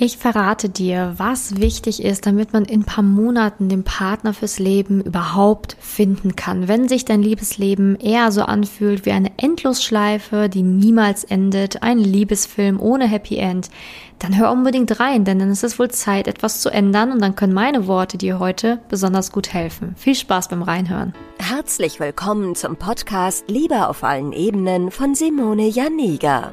Ich verrate dir, was wichtig ist, damit man in ein paar Monaten den Partner fürs Leben überhaupt finden kann. Wenn sich dein Liebesleben eher so anfühlt wie eine Endlosschleife, die niemals endet, ein Liebesfilm ohne Happy End, dann hör unbedingt rein, denn dann ist es wohl Zeit, etwas zu ändern und dann können meine Worte dir heute besonders gut helfen. Viel Spaß beim Reinhören. Herzlich willkommen zum Podcast Liebe auf allen Ebenen von Simone Janiga.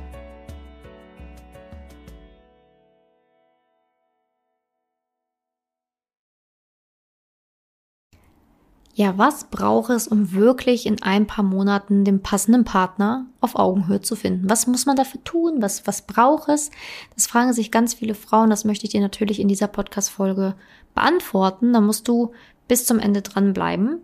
Ja, was braucht es, um wirklich in ein paar Monaten den passenden Partner auf Augenhöhe zu finden? Was muss man dafür tun? Was, was braucht es? Das fragen sich ganz viele Frauen. Das möchte ich dir natürlich in dieser Podcast-Folge beantworten. Da musst du bis zum Ende dranbleiben,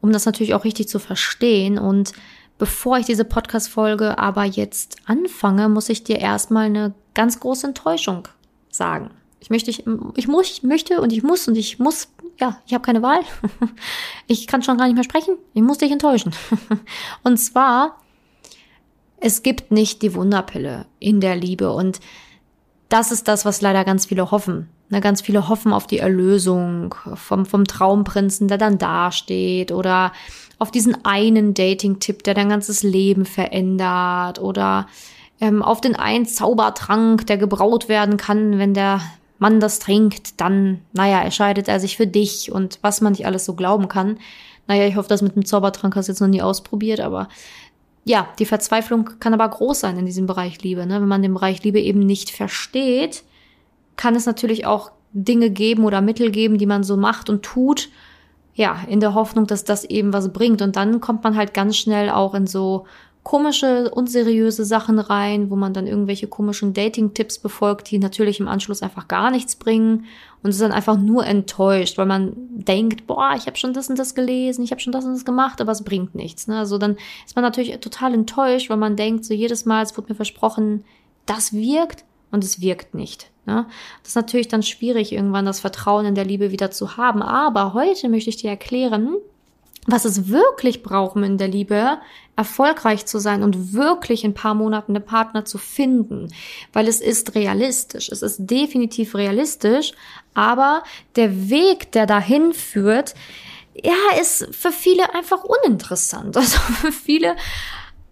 um das natürlich auch richtig zu verstehen. Und bevor ich diese Podcast-Folge aber jetzt anfange, muss ich dir erstmal eine ganz große Enttäuschung sagen. Ich möchte, ich, ich muss, ich möchte und ich muss und ich muss, ja, ich habe keine Wahl. Ich kann schon gar nicht mehr sprechen. Ich muss dich enttäuschen. Und zwar, es gibt nicht die Wunderpille in der Liebe und das ist das, was leider ganz viele hoffen. Ne, ganz viele hoffen auf die Erlösung vom, vom Traumprinzen, der dann dasteht oder auf diesen einen Dating-Tipp, der dein ganzes Leben verändert oder ähm, auf den einen Zaubertrank, der gebraut werden kann, wenn der Mann das trinkt, dann, naja, entscheidet er sich für dich und was man nicht alles so glauben kann. Naja, ich hoffe, das mit dem Zaubertrank hast du jetzt noch nie ausprobiert, aber ja, die Verzweiflung kann aber groß sein in diesem Bereich Liebe. Ne? Wenn man den Bereich Liebe eben nicht versteht, kann es natürlich auch Dinge geben oder Mittel geben, die man so macht und tut, ja, in der Hoffnung, dass das eben was bringt. Und dann kommt man halt ganz schnell auch in so komische, unseriöse Sachen rein, wo man dann irgendwelche komischen Dating-Tipps befolgt, die natürlich im Anschluss einfach gar nichts bringen und ist dann einfach nur enttäuscht, weil man denkt, boah, ich habe schon das und das gelesen, ich habe schon das und das gemacht, aber es bringt nichts. Ne? Also dann ist man natürlich total enttäuscht, weil man denkt, so jedes Mal, es wurde mir versprochen, das wirkt und es wirkt nicht. Ne? Das ist natürlich dann schwierig, irgendwann das Vertrauen in der Liebe wieder zu haben. Aber heute möchte ich dir erklären, was es wirklich braucht, um in der Liebe erfolgreich zu sein und wirklich in ein paar Monaten einen Partner zu finden, weil es ist realistisch, es ist definitiv realistisch, aber der Weg, der dahin führt, ja, ist für viele einfach uninteressant. Also für viele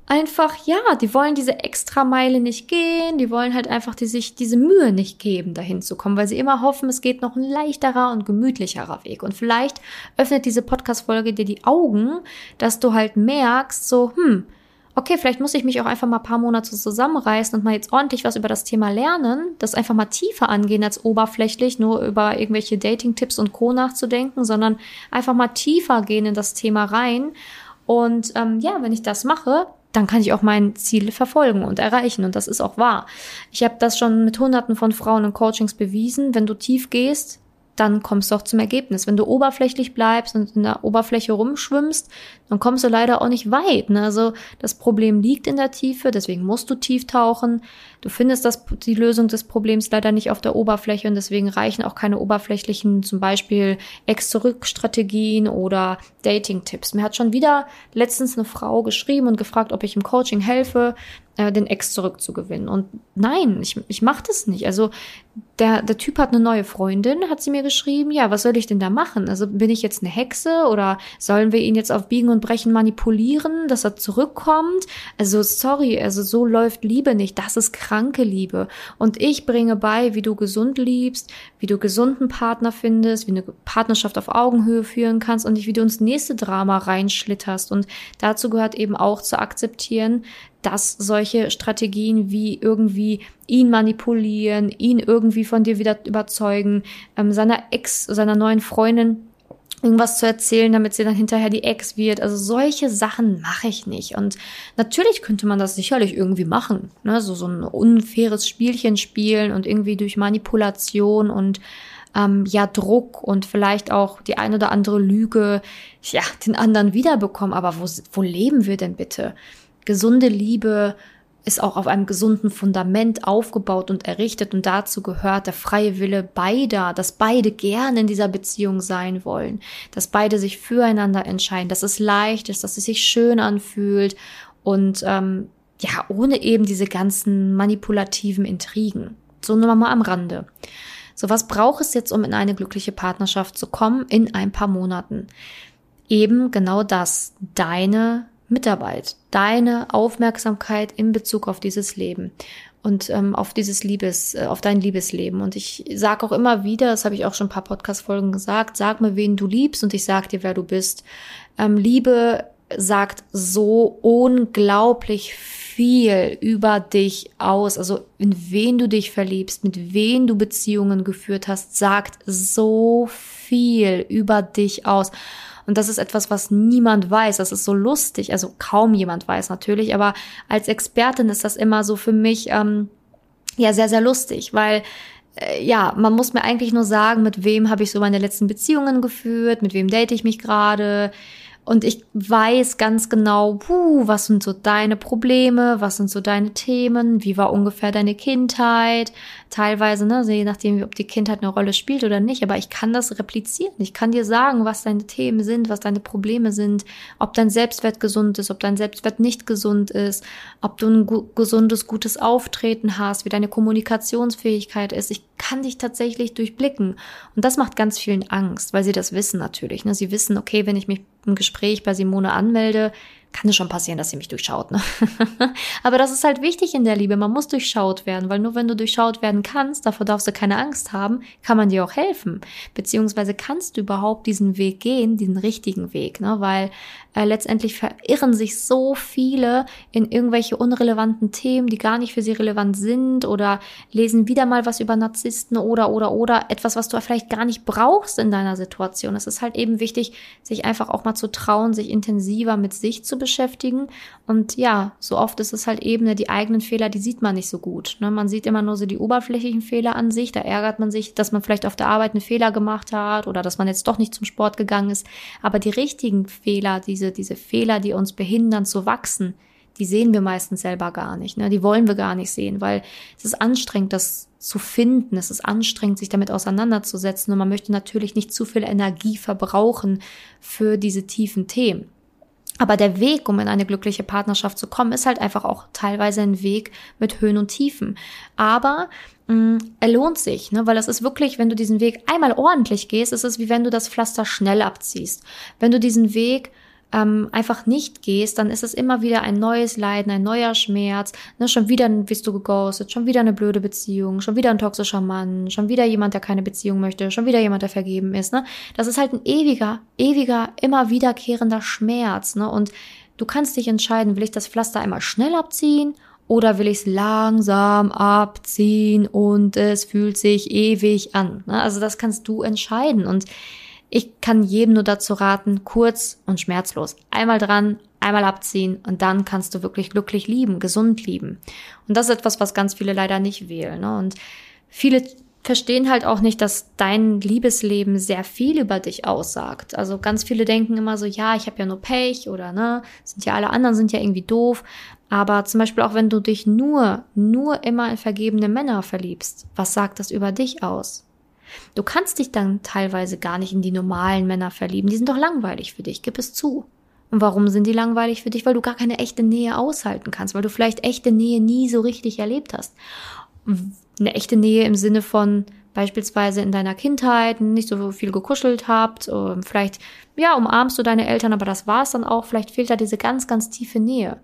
einfach, ja, die wollen diese extra Meile nicht gehen, die wollen halt einfach die sich diese Mühe nicht geben, dahin zu kommen, weil sie immer hoffen, es geht noch ein leichterer und gemütlicherer Weg. Und vielleicht öffnet diese Podcast-Folge dir die Augen, dass du halt merkst, so, hm, okay, vielleicht muss ich mich auch einfach mal ein paar Monate zusammenreißen und mal jetzt ordentlich was über das Thema lernen, das einfach mal tiefer angehen als oberflächlich nur über irgendwelche Dating-Tipps und Co. nachzudenken, sondern einfach mal tiefer gehen in das Thema rein. Und ähm, ja, wenn ich das mache, dann kann ich auch mein Ziel verfolgen und erreichen. Und das ist auch wahr. Ich habe das schon mit hunderten von Frauen in Coachings bewiesen. Wenn du tief gehst, dann kommst du auch zum Ergebnis. Wenn du oberflächlich bleibst und in der Oberfläche rumschwimmst, dann kommst du leider auch nicht weit. Ne? Also das Problem liegt in der Tiefe, deswegen musst du tief tauchen. Du findest das, die Lösung des Problems leider nicht auf der Oberfläche und deswegen reichen auch keine oberflächlichen, zum Beispiel Ex-Zurück-Strategien oder Dating-Tipps. Mir hat schon wieder letztens eine Frau geschrieben und gefragt, ob ich im Coaching helfe äh, den Ex zurückzugewinnen. Und nein, ich, ich mache das nicht. Also der, der Typ hat eine neue Freundin, hat sie mir geschrieben. Ja, was soll ich denn da machen? Also bin ich jetzt eine Hexe oder sollen wir ihn jetzt auf Biegen und Brechen manipulieren, dass er zurückkommt? Also sorry, also so läuft Liebe nicht. Das ist kranke Liebe. Und ich bringe bei, wie du gesund liebst, wie du gesunden Partner findest, wie eine Partnerschaft auf Augenhöhe führen kannst und nicht, wie du ins nächste Drama reinschlitterst. Und dazu gehört eben auch zu akzeptieren, dass solche Strategien wie irgendwie ihn manipulieren, ihn irgendwie von dir wieder überzeugen, ähm, seiner Ex, seiner neuen Freundin irgendwas zu erzählen, damit sie dann hinterher die Ex wird. Also solche Sachen mache ich nicht. Und natürlich könnte man das sicherlich irgendwie machen. Ne? So, so ein unfaires Spielchen spielen und irgendwie durch Manipulation und ähm, ja Druck und vielleicht auch die ein oder andere Lüge, ja, den anderen wiederbekommen. Aber wo, wo leben wir denn bitte? Gesunde Liebe ist auch auf einem gesunden Fundament aufgebaut und errichtet und dazu gehört der freie Wille beider, dass beide gerne in dieser Beziehung sein wollen, dass beide sich füreinander entscheiden, dass es leicht ist, dass es sich schön anfühlt und ähm, ja, ohne eben diese ganzen manipulativen Intrigen. So nur mal am Rande. So, was braucht es jetzt, um in eine glückliche Partnerschaft zu kommen in ein paar Monaten? Eben genau das, deine Mitarbeit, deine Aufmerksamkeit in Bezug auf dieses Leben und ähm, auf dieses Liebes, äh, auf dein Liebesleben. Und ich sage auch immer wieder, das habe ich auch schon ein paar Podcast-Folgen gesagt, sag mir, wen du liebst und ich sag dir, wer du bist. Ähm, Liebe sagt so unglaublich viel über dich aus, also in wen du dich verliebst, mit wen du Beziehungen geführt hast, sagt so viel über dich aus. Und das ist etwas, was niemand weiß. Das ist so lustig. Also kaum jemand weiß natürlich. Aber als Expertin ist das immer so für mich ähm, ja sehr, sehr lustig, weil äh, ja, man muss mir eigentlich nur sagen, mit wem habe ich so meine letzten Beziehungen geführt, mit wem date ich mich gerade, und ich weiß ganz genau, puh, was sind so deine Probleme, was sind so deine Themen, wie war ungefähr deine Kindheit. Teilweise, ne, je nachdem, ob die Kindheit eine Rolle spielt oder nicht, aber ich kann das replizieren. Ich kann dir sagen, was deine Themen sind, was deine Probleme sind, ob dein Selbstwert gesund ist, ob dein Selbstwert nicht gesund ist, ob du ein gu gesundes, gutes Auftreten hast, wie deine Kommunikationsfähigkeit ist. Ich kann dich tatsächlich durchblicken. Und das macht ganz vielen Angst, weil sie das wissen natürlich. Ne? Sie wissen, okay, wenn ich mich im Gespräch bei Simone anmelde, kann es schon passieren, dass sie mich durchschaut. Ne? Aber das ist halt wichtig in der Liebe. Man muss durchschaut werden, weil nur wenn du durchschaut werden kannst, davor darfst du keine Angst haben, kann man dir auch helfen. Beziehungsweise kannst du überhaupt diesen Weg gehen, diesen richtigen Weg, ne? Weil äh, letztendlich verirren sich so viele in irgendwelche unrelevanten Themen, die gar nicht für sie relevant sind oder lesen wieder mal was über Narzissten oder oder oder etwas, was du vielleicht gar nicht brauchst in deiner Situation. Es ist halt eben wichtig, sich einfach auch mal zu trauen, sich intensiver mit sich zu beschäftigen. Und ja, so oft ist es halt eben, die eigenen Fehler, die sieht man nicht so gut. Ne? Man sieht immer nur so die oberflächlichen Fehler an sich. Da ärgert man sich, dass man vielleicht auf der Arbeit einen Fehler gemacht hat oder dass man jetzt doch nicht zum Sport gegangen ist. Aber die richtigen Fehler, diese, diese Fehler, die uns behindern zu wachsen, die sehen wir meistens selber gar nicht. Ne? Die wollen wir gar nicht sehen, weil es ist anstrengend, das zu finden. Es ist anstrengend, sich damit auseinanderzusetzen. Und man möchte natürlich nicht zu viel Energie verbrauchen für diese tiefen Themen. Aber der Weg, um in eine glückliche Partnerschaft zu kommen, ist halt einfach auch teilweise ein Weg mit Höhen und Tiefen. Aber mh, mm, er lohnt sich, ne? weil es ist wirklich, wenn du diesen Weg einmal ordentlich gehst, ist es wie wenn du das Pflaster schnell abziehst. Wenn du diesen Weg ähm, einfach nicht gehst, dann ist es immer wieder ein neues Leiden, ein neuer Schmerz. Ne? Schon wieder bist du geghostet, schon wieder eine blöde Beziehung, schon wieder ein toxischer Mann, schon wieder jemand, der keine Beziehung möchte, schon wieder jemand, der vergeben ist. Ne? Das ist halt ein ewiger, ewiger, immer wiederkehrender Schmerz. Ne? Und du kannst dich entscheiden, will ich das Pflaster einmal schnell abziehen oder will ich es langsam abziehen und es fühlt sich ewig an. Ne? Also das kannst du entscheiden. Und ich kann jedem nur dazu raten, kurz und schmerzlos. Einmal dran, einmal abziehen und dann kannst du wirklich glücklich lieben, gesund lieben. Und das ist etwas, was ganz viele leider nicht wählen. Ne? Und viele verstehen halt auch nicht, dass dein Liebesleben sehr viel über dich aussagt. Also ganz viele denken immer so, ja, ich habe ja nur Pech oder ne, sind ja alle anderen sind ja irgendwie doof. Aber zum Beispiel auch wenn du dich nur, nur immer in vergebene Männer verliebst, was sagt das über dich aus? Du kannst dich dann teilweise gar nicht in die normalen Männer verlieben. Die sind doch langweilig für dich, gib es zu. Und warum sind die langweilig für dich? Weil du gar keine echte Nähe aushalten kannst, weil du vielleicht echte Nähe nie so richtig erlebt hast. Eine echte Nähe im Sinne von beispielsweise in deiner Kindheit nicht so viel gekuschelt habt, vielleicht, ja, umarmst du deine Eltern, aber das war's dann auch. Vielleicht fehlt da diese ganz, ganz tiefe Nähe.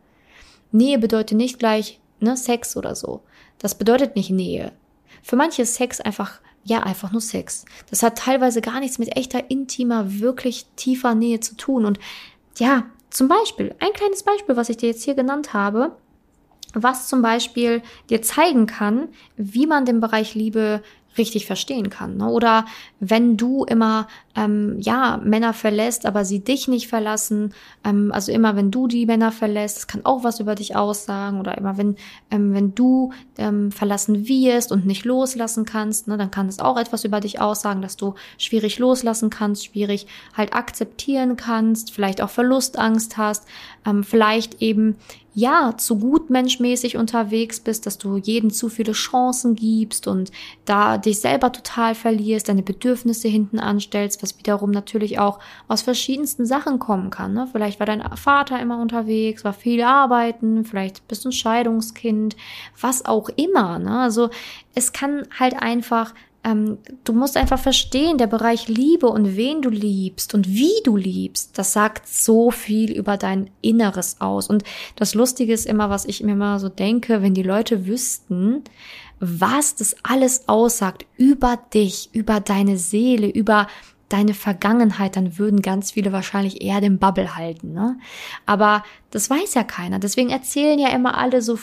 Nähe bedeutet nicht gleich, ne, Sex oder so. Das bedeutet nicht Nähe. Für manche ist Sex einfach ja, einfach nur Sex. Das hat teilweise gar nichts mit echter, intimer, wirklich tiefer Nähe zu tun. Und ja, zum Beispiel, ein kleines Beispiel, was ich dir jetzt hier genannt habe, was zum Beispiel dir zeigen kann, wie man den Bereich Liebe richtig verstehen kann. Ne? Oder wenn du immer ähm, ja Männer verlässt, aber sie dich nicht verlassen, ähm, also immer wenn du die Männer verlässt, kann auch was über dich aussagen. Oder immer wenn ähm, wenn du ähm, verlassen wirst und nicht loslassen kannst, ne, dann kann es auch etwas über dich aussagen, dass du schwierig loslassen kannst, schwierig halt akzeptieren kannst, vielleicht auch Verlustangst hast, ähm, vielleicht eben ja, zu gutmenschmäßig unterwegs bist, dass du jedem zu viele Chancen gibst und da dich selber total verlierst, deine Bedürfnisse hinten anstellst, was wiederum natürlich auch aus verschiedensten Sachen kommen kann. Ne? Vielleicht war dein Vater immer unterwegs, war viel arbeiten, vielleicht bist du ein Scheidungskind, was auch immer. Ne? Also es kann halt einfach ähm, du musst einfach verstehen, der Bereich Liebe und wen du liebst und wie du liebst, das sagt so viel über dein Inneres aus. Und das Lustige ist immer, was ich mir immer so denke, wenn die Leute wüssten, was das alles aussagt über dich, über deine Seele, über deine Vergangenheit, dann würden ganz viele wahrscheinlich eher den Bubble halten. Ne? Aber das weiß ja keiner. Deswegen erzählen ja immer alle so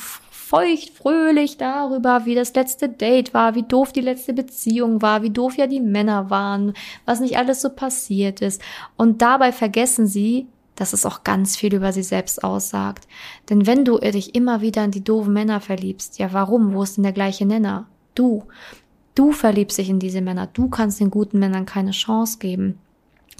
feucht fröhlich darüber, wie das letzte Date war, wie doof die letzte Beziehung war, wie doof ja die Männer waren, was nicht alles so passiert ist. Und dabei vergessen sie, dass es auch ganz viel über sie selbst aussagt. Denn wenn du dich immer wieder in die doofen Männer verliebst, ja warum? Wo ist denn der gleiche Nenner? Du. Du verliebst dich in diese Männer. Du kannst den guten Männern keine Chance geben.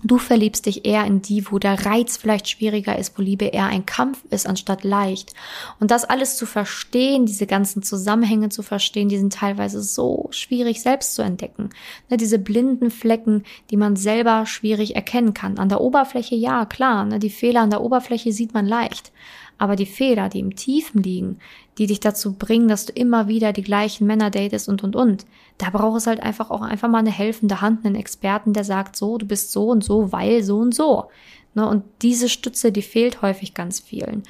Du verliebst dich eher in die, wo der Reiz vielleicht schwieriger ist, wo Liebe eher ein Kampf ist anstatt leicht. Und das alles zu verstehen, diese ganzen Zusammenhänge zu verstehen, die sind teilweise so schwierig selbst zu entdecken. Ne, diese blinden Flecken, die man selber schwierig erkennen kann. An der Oberfläche, ja, klar, ne, die Fehler an der Oberfläche sieht man leicht. Aber die Fehler, die im Tiefen liegen, die dich dazu bringen, dass du immer wieder die gleichen Männer datest und und und, da braucht es halt einfach auch einfach mal eine helfende Hand, einen Experten, der sagt so, du bist so und so, weil so und so. Ne? Und diese Stütze, die fehlt häufig ganz vielen.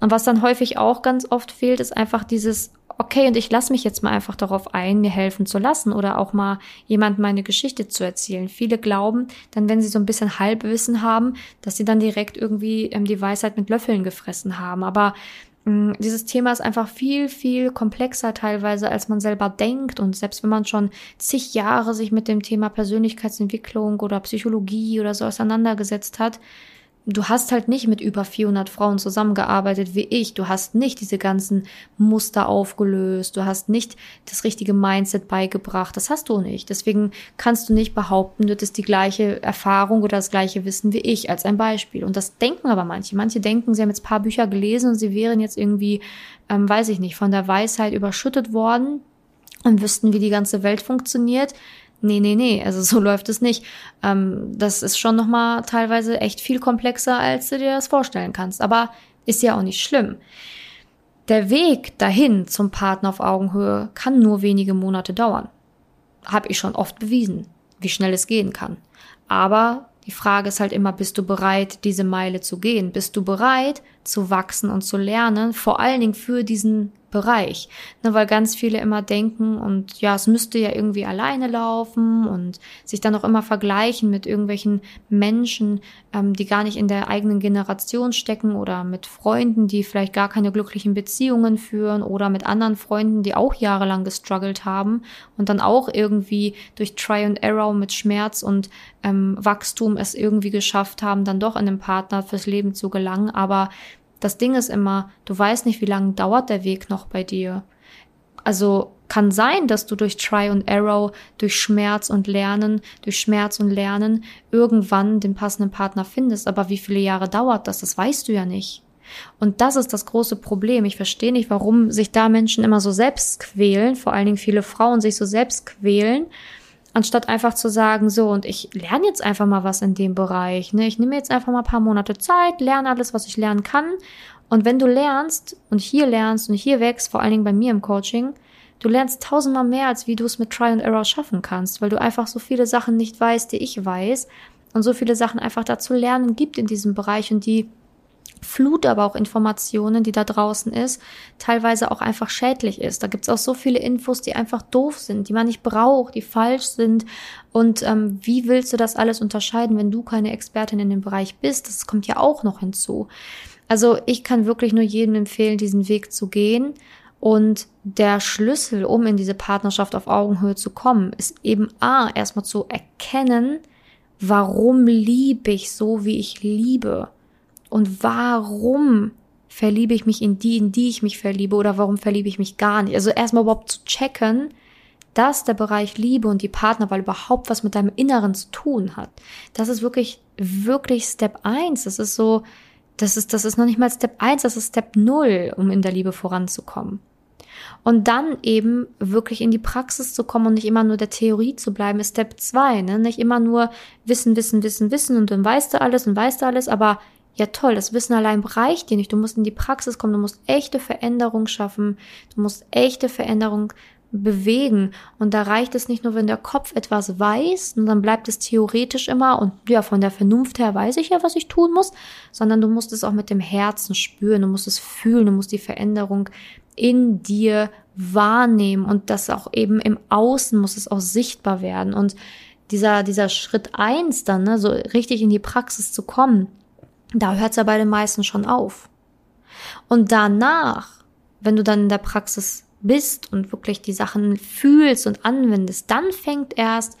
Und was dann häufig auch ganz oft fehlt, ist einfach dieses, okay, und ich lasse mich jetzt mal einfach darauf ein, mir helfen zu lassen oder auch mal jemand meine Geschichte zu erzählen. Viele glauben dann, wenn sie so ein bisschen Halbwissen haben, dass sie dann direkt irgendwie ähm, die Weisheit mit Löffeln gefressen haben. Aber mm, dieses Thema ist einfach viel, viel komplexer teilweise, als man selber denkt. Und selbst wenn man schon zig Jahre sich mit dem Thema Persönlichkeitsentwicklung oder Psychologie oder so auseinandergesetzt hat, du hast halt nicht mit über 400 Frauen zusammengearbeitet wie ich. Du hast nicht diese ganzen Muster aufgelöst. Du hast nicht das richtige Mindset beigebracht. Das hast du nicht. Deswegen kannst du nicht behaupten, du hättest die gleiche Erfahrung oder das gleiche Wissen wie ich als ein Beispiel. Und das denken aber manche. Manche denken, sie haben jetzt paar Bücher gelesen und sie wären jetzt irgendwie, ähm, weiß ich nicht, von der Weisheit überschüttet worden und wüssten, wie die ganze Welt funktioniert. Nee, nee, nee, also so läuft es nicht. Ähm, das ist schon nochmal teilweise echt viel komplexer, als du dir das vorstellen kannst. Aber ist ja auch nicht schlimm. Der Weg dahin zum Partner auf Augenhöhe kann nur wenige Monate dauern. Habe ich schon oft bewiesen, wie schnell es gehen kann. Aber die Frage ist halt immer, bist du bereit, diese Meile zu gehen? Bist du bereit, zu wachsen und zu lernen? Vor allen Dingen für diesen Bereich. Ne, weil ganz viele immer denken und ja, es müsste ja irgendwie alleine laufen und sich dann auch immer vergleichen mit irgendwelchen Menschen, ähm, die gar nicht in der eigenen Generation stecken oder mit Freunden, die vielleicht gar keine glücklichen Beziehungen führen oder mit anderen Freunden, die auch jahrelang gestruggelt haben und dann auch irgendwie durch Try and Error mit Schmerz und ähm, Wachstum es irgendwie geschafft haben, dann doch in einen Partner fürs Leben zu gelangen, aber das Ding ist immer, du weißt nicht, wie lange dauert der Weg noch bei dir. Also kann sein, dass du durch Try und Arrow, durch Schmerz und Lernen, durch Schmerz und Lernen irgendwann den passenden Partner findest. Aber wie viele Jahre dauert das? Das weißt du ja nicht. Und das ist das große Problem. Ich verstehe nicht, warum sich da Menschen immer so selbst quälen, vor allen Dingen viele Frauen sich so selbst quälen anstatt einfach zu sagen, so, und ich lerne jetzt einfach mal was in dem Bereich. Ne? Ich nehme jetzt einfach mal ein paar Monate Zeit, lerne alles, was ich lernen kann. Und wenn du lernst und hier lernst und hier wächst, vor allen Dingen bei mir im Coaching, du lernst tausendmal mehr, als wie du es mit Try and Error schaffen kannst, weil du einfach so viele Sachen nicht weißt, die ich weiß und so viele Sachen einfach dazu lernen gibt in diesem Bereich und die Flut aber auch Informationen, die da draußen ist, teilweise auch einfach schädlich ist. Da gibt's auch so viele Infos, die einfach doof sind, die man nicht braucht, die falsch sind. Und ähm, wie willst du das alles unterscheiden, wenn du keine Expertin in dem Bereich bist? Das kommt ja auch noch hinzu. Also ich kann wirklich nur jedem empfehlen, diesen Weg zu gehen Und der Schlüssel, um in diese Partnerschaft auf Augenhöhe zu kommen, ist eben A, erstmal zu erkennen, warum liebe ich so, wie ich liebe? Und warum verliebe ich mich in die, in die ich mich verliebe oder warum verliebe ich mich gar nicht? Also erstmal überhaupt zu checken, dass der Bereich Liebe und die Partnerwahl überhaupt was mit deinem Inneren zu tun hat. Das ist wirklich, wirklich Step eins. Das ist so, das ist, das ist noch nicht mal Step eins. das ist Step null, um in der Liebe voranzukommen. Und dann eben wirklich in die Praxis zu kommen und nicht immer nur der Theorie zu bleiben, ist Step 2. Ne? Nicht immer nur Wissen, Wissen, Wissen, Wissen und dann weißt du alles und weißt du alles, aber ja toll, das Wissen allein reicht dir nicht. Du musst in die Praxis kommen, du musst echte Veränderung schaffen, du musst echte Veränderung bewegen. Und da reicht es nicht nur, wenn der Kopf etwas weiß, und dann bleibt es theoretisch immer und ja, von der Vernunft her weiß ich ja, was ich tun muss, sondern du musst es auch mit dem Herzen spüren, du musst es fühlen, du musst die Veränderung in dir wahrnehmen und das auch eben im Außen muss es auch sichtbar werden. Und dieser, dieser Schritt eins dann, ne, so richtig in die Praxis zu kommen, da hört es ja bei den meisten schon auf. Und danach, wenn du dann in der Praxis bist und wirklich die Sachen fühlst und anwendest, dann fängt erst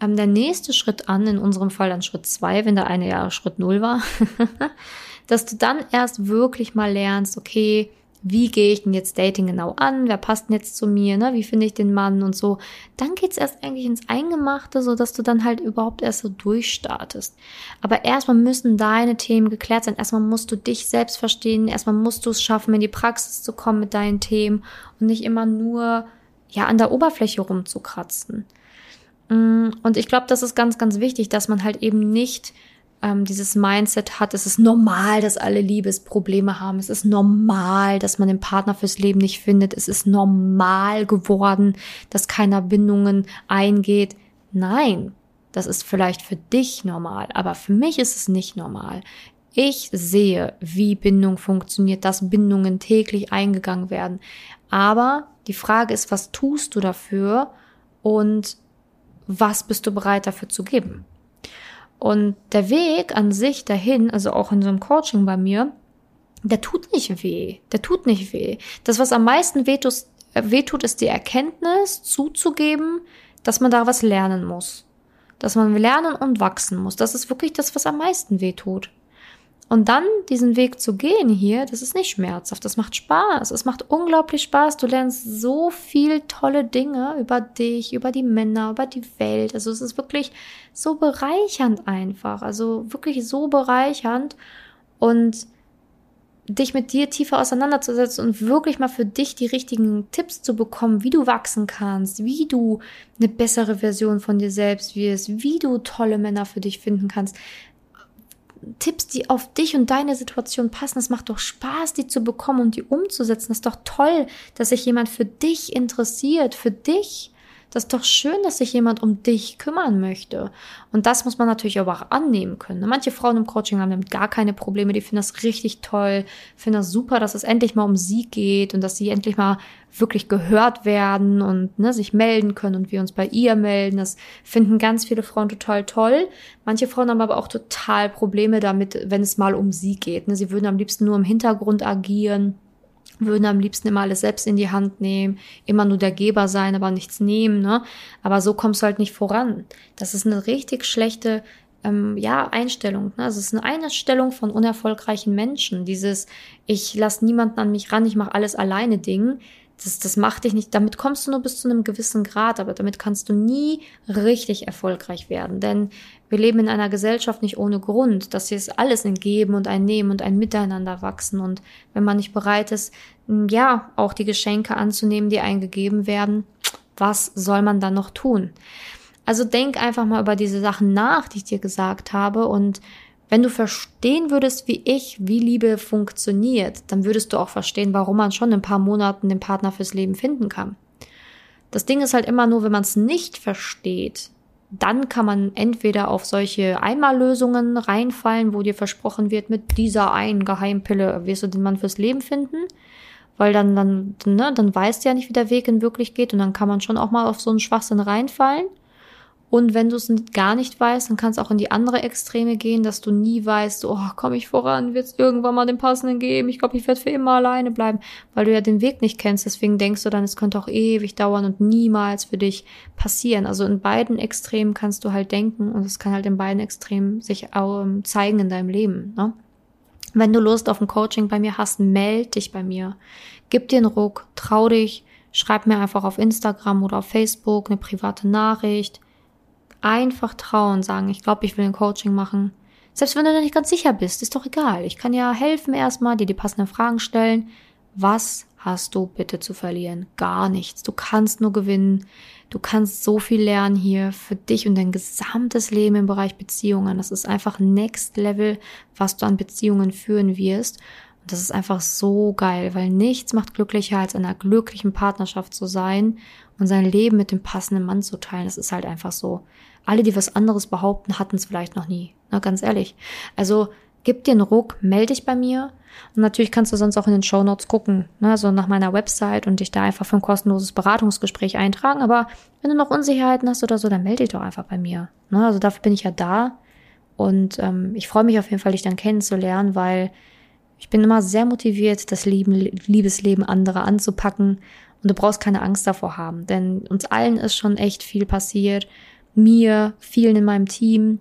ähm, der nächste Schritt an, in unserem Fall dann Schritt zwei, wenn der eine ja Schritt null war, dass du dann erst wirklich mal lernst, okay, wie gehe ich denn jetzt Dating genau an, wer passt denn jetzt zu mir, ne? wie finde ich den Mann und so, dann geht's erst eigentlich ins Eingemachte, so dass du dann halt überhaupt erst so durchstartest. Aber erstmal müssen deine Themen geklärt sein, erstmal musst du dich selbst verstehen, erstmal musst du es schaffen, in die Praxis zu kommen mit deinen Themen und nicht immer nur ja an der Oberfläche rumzukratzen. Mm, und ich glaube, das ist ganz, ganz wichtig, dass man halt eben nicht ähm, dieses Mindset hat, es ist normal, dass alle Liebesprobleme haben. Es ist normal, dass man den Partner fürs Leben nicht findet. Es ist normal geworden, dass keiner Bindungen eingeht. Nein, das ist vielleicht für dich normal, aber für mich ist es nicht normal. Ich sehe, wie Bindung funktioniert, dass Bindungen täglich eingegangen werden. Aber die Frage ist, was tust du dafür und was bist du bereit dafür zu geben? Und der Weg an sich dahin, also auch in so einem Coaching bei mir, der tut nicht weh. Der tut nicht weh. Das, was am meisten wehtut, äh, wehtut, ist die Erkenntnis zuzugeben, dass man da was lernen muss. Dass man lernen und wachsen muss. Das ist wirklich das, was am meisten wehtut. Und dann diesen Weg zu gehen hier, das ist nicht schmerzhaft, das macht Spaß. Es macht unglaublich Spaß. Du lernst so viel tolle Dinge über dich, über die Männer, über die Welt. Also es ist wirklich so bereichernd einfach. Also wirklich so bereichernd. Und dich mit dir tiefer auseinanderzusetzen und wirklich mal für dich die richtigen Tipps zu bekommen, wie du wachsen kannst, wie du eine bessere Version von dir selbst wirst, wie du tolle Männer für dich finden kannst. Tipps, die auf dich und deine Situation passen. Es macht doch Spaß, die zu bekommen und die umzusetzen. Es ist doch toll, dass sich jemand für dich interessiert, für dich. Das ist doch schön, dass sich jemand um dich kümmern möchte. Und das muss man natürlich aber auch annehmen können. Manche Frauen im Coaching haben damit gar keine Probleme. Die finden das richtig toll, finden das super, dass es endlich mal um sie geht und dass sie endlich mal wirklich gehört werden und ne, sich melden können und wir uns bei ihr melden. Das finden ganz viele Frauen total toll. Manche Frauen haben aber auch total Probleme damit, wenn es mal um sie geht. Ne? Sie würden am liebsten nur im Hintergrund agieren würden am liebsten immer alles selbst in die Hand nehmen, immer nur der Geber sein, aber nichts nehmen, ne? Aber so kommst du halt nicht voran. Das ist eine richtig schlechte ähm, ja, Einstellung. Ne? Es ist eine Einstellung von unerfolgreichen Menschen. Dieses, ich lasse niemanden an mich ran, ich mache alles alleine Ding das, das macht dich nicht, damit kommst du nur bis zu einem gewissen Grad, aber damit kannst du nie richtig erfolgreich werden. Denn wir leben in einer Gesellschaft nicht ohne Grund. Das hier ist alles ein Geben und ein Nehmen und ein Miteinander wachsen. Und wenn man nicht bereit ist, ja, auch die Geschenke anzunehmen, die eingegeben werden, was soll man dann noch tun? Also denk einfach mal über diese Sachen nach, die ich dir gesagt habe und wenn du verstehen würdest, wie ich, wie Liebe funktioniert, dann würdest du auch verstehen, warum man schon in ein paar Monaten den Partner fürs Leben finden kann. Das Ding ist halt immer nur, wenn man es nicht versteht, dann kann man entweder auf solche Einmallösungen reinfallen, wo dir versprochen wird, mit dieser einen Geheimpille wirst du den Mann fürs Leben finden, weil dann, dann, ne, dann weißt du ja nicht, wie der Weg in wirklich geht und dann kann man schon auch mal auf so einen Schwachsinn reinfallen. Und wenn du es gar nicht weißt, dann kannst du auch in die andere Extreme gehen, dass du nie weißt, oh, komme ich voran, wird es irgendwann mal den passenden geben, ich glaube, ich werde für immer alleine bleiben, weil du ja den Weg nicht kennst. Deswegen denkst du dann, es könnte auch ewig dauern und niemals für dich passieren. Also in beiden Extremen kannst du halt denken und es kann halt in beiden Extremen sich auch ähm, zeigen in deinem Leben. Ne? Wenn du Lust auf ein Coaching bei mir hast, meld dich bei mir. Gib dir einen Ruck, trau dich, schreib mir einfach auf Instagram oder auf Facebook eine private Nachricht einfach trauen, sagen, ich glaube, ich will ein Coaching machen. Selbst wenn du da nicht ganz sicher bist, ist doch egal. Ich kann ja helfen erstmal, dir die passenden Fragen stellen. Was hast du bitte zu verlieren? Gar nichts. Du kannst nur gewinnen. Du kannst so viel lernen hier für dich und dein gesamtes Leben im Bereich Beziehungen. Das ist einfach Next Level, was du an Beziehungen führen wirst. Und das ist einfach so geil, weil nichts macht glücklicher, als in einer glücklichen Partnerschaft zu sein und sein Leben mit dem passenden Mann zu teilen. Das ist halt einfach so. Alle, die was anderes behaupten, hatten es vielleicht noch nie. Na, ganz ehrlich. Also gib dir einen Ruck, melde dich bei mir. Und natürlich kannst du sonst auch in den Show Notes gucken, ne, so nach meiner Website und dich da einfach für ein kostenloses Beratungsgespräch eintragen. Aber wenn du noch Unsicherheiten hast oder so, dann melde dich doch einfach bei mir. Ne, also dafür bin ich ja da. Und ähm, ich freue mich auf jeden Fall, dich dann kennenzulernen, weil ich bin immer sehr motiviert, das Leben, Liebesleben anderer anzupacken. Und du brauchst keine Angst davor haben, denn uns allen ist schon echt viel passiert mir, vielen in meinem Team,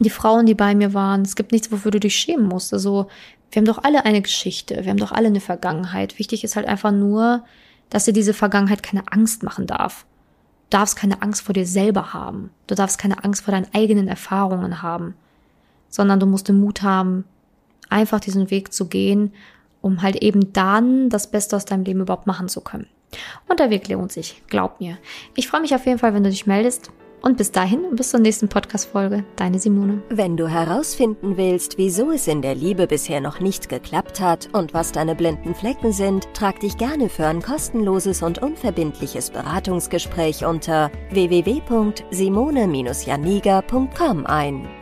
die Frauen, die bei mir waren. Es gibt nichts, wofür du dich schämen musst. Also wir haben doch alle eine Geschichte, wir haben doch alle eine Vergangenheit. Wichtig ist halt einfach nur, dass dir diese Vergangenheit keine Angst machen darf. Du darfst keine Angst vor dir selber haben. Du darfst keine Angst vor deinen eigenen Erfahrungen haben. Sondern du musst den Mut haben, einfach diesen Weg zu gehen, um halt eben dann das Beste aus deinem Leben überhaupt machen zu können. Und der Weg lohnt sich, glaub mir. Ich freue mich auf jeden Fall, wenn du dich meldest. Und bis dahin, bis zur nächsten Podcast-Folge. Deine Simone. Wenn du herausfinden willst, wieso es in der Liebe bisher noch nicht geklappt hat und was deine blinden Flecken sind, trag dich gerne für ein kostenloses und unverbindliches Beratungsgespräch unter www.simone-janiga.com ein.